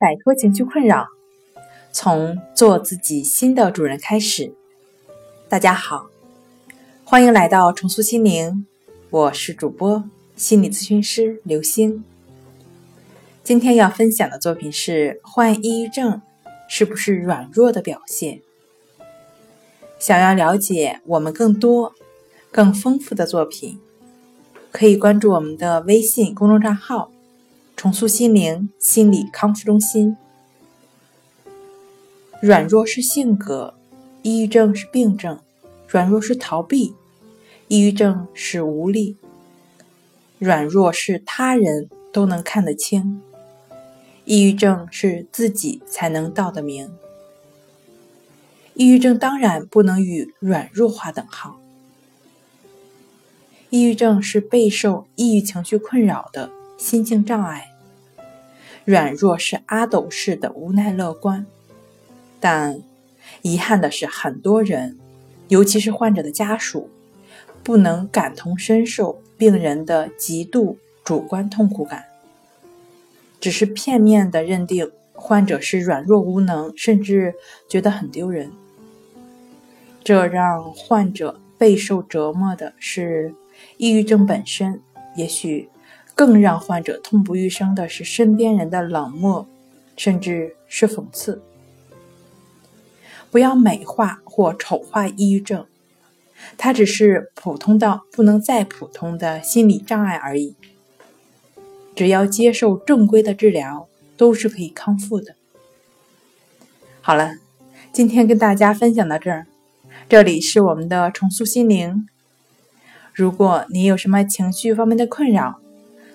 摆脱情绪困扰，从做自己新的主人开始。大家好，欢迎来到重塑心灵，我是主播心理咨询师刘星。今天要分享的作品是：患抑郁症是不是软弱的表现？想要了解我们更多、更丰富的作品，可以关注我们的微信公众账号。重塑心灵心理康复中心。软弱是性格，抑郁症是病症；软弱是逃避，抑郁症是无力；软弱是他人都能看得清，抑郁症是自己才能道得明。抑郁症当然不能与软弱划等号。抑郁症是备受抑郁情绪困扰的心境障碍。软弱是阿斗式的无奈乐观，但遗憾的是，很多人，尤其是患者的家属，不能感同身受病人的极度主观痛苦感，只是片面的认定患者是软弱无能，甚至觉得很丢人。这让患者备受折磨的是抑郁症本身，也许。更让患者痛不欲生的是身边人的冷漠，甚至是讽刺。不要美化或丑化抑郁症，它只是普通到不能再普通的心理障碍而已。只要接受正规的治疗，都是可以康复的。好了，今天跟大家分享到这儿，这里是我们的重塑心灵。如果你有什么情绪方面的困扰，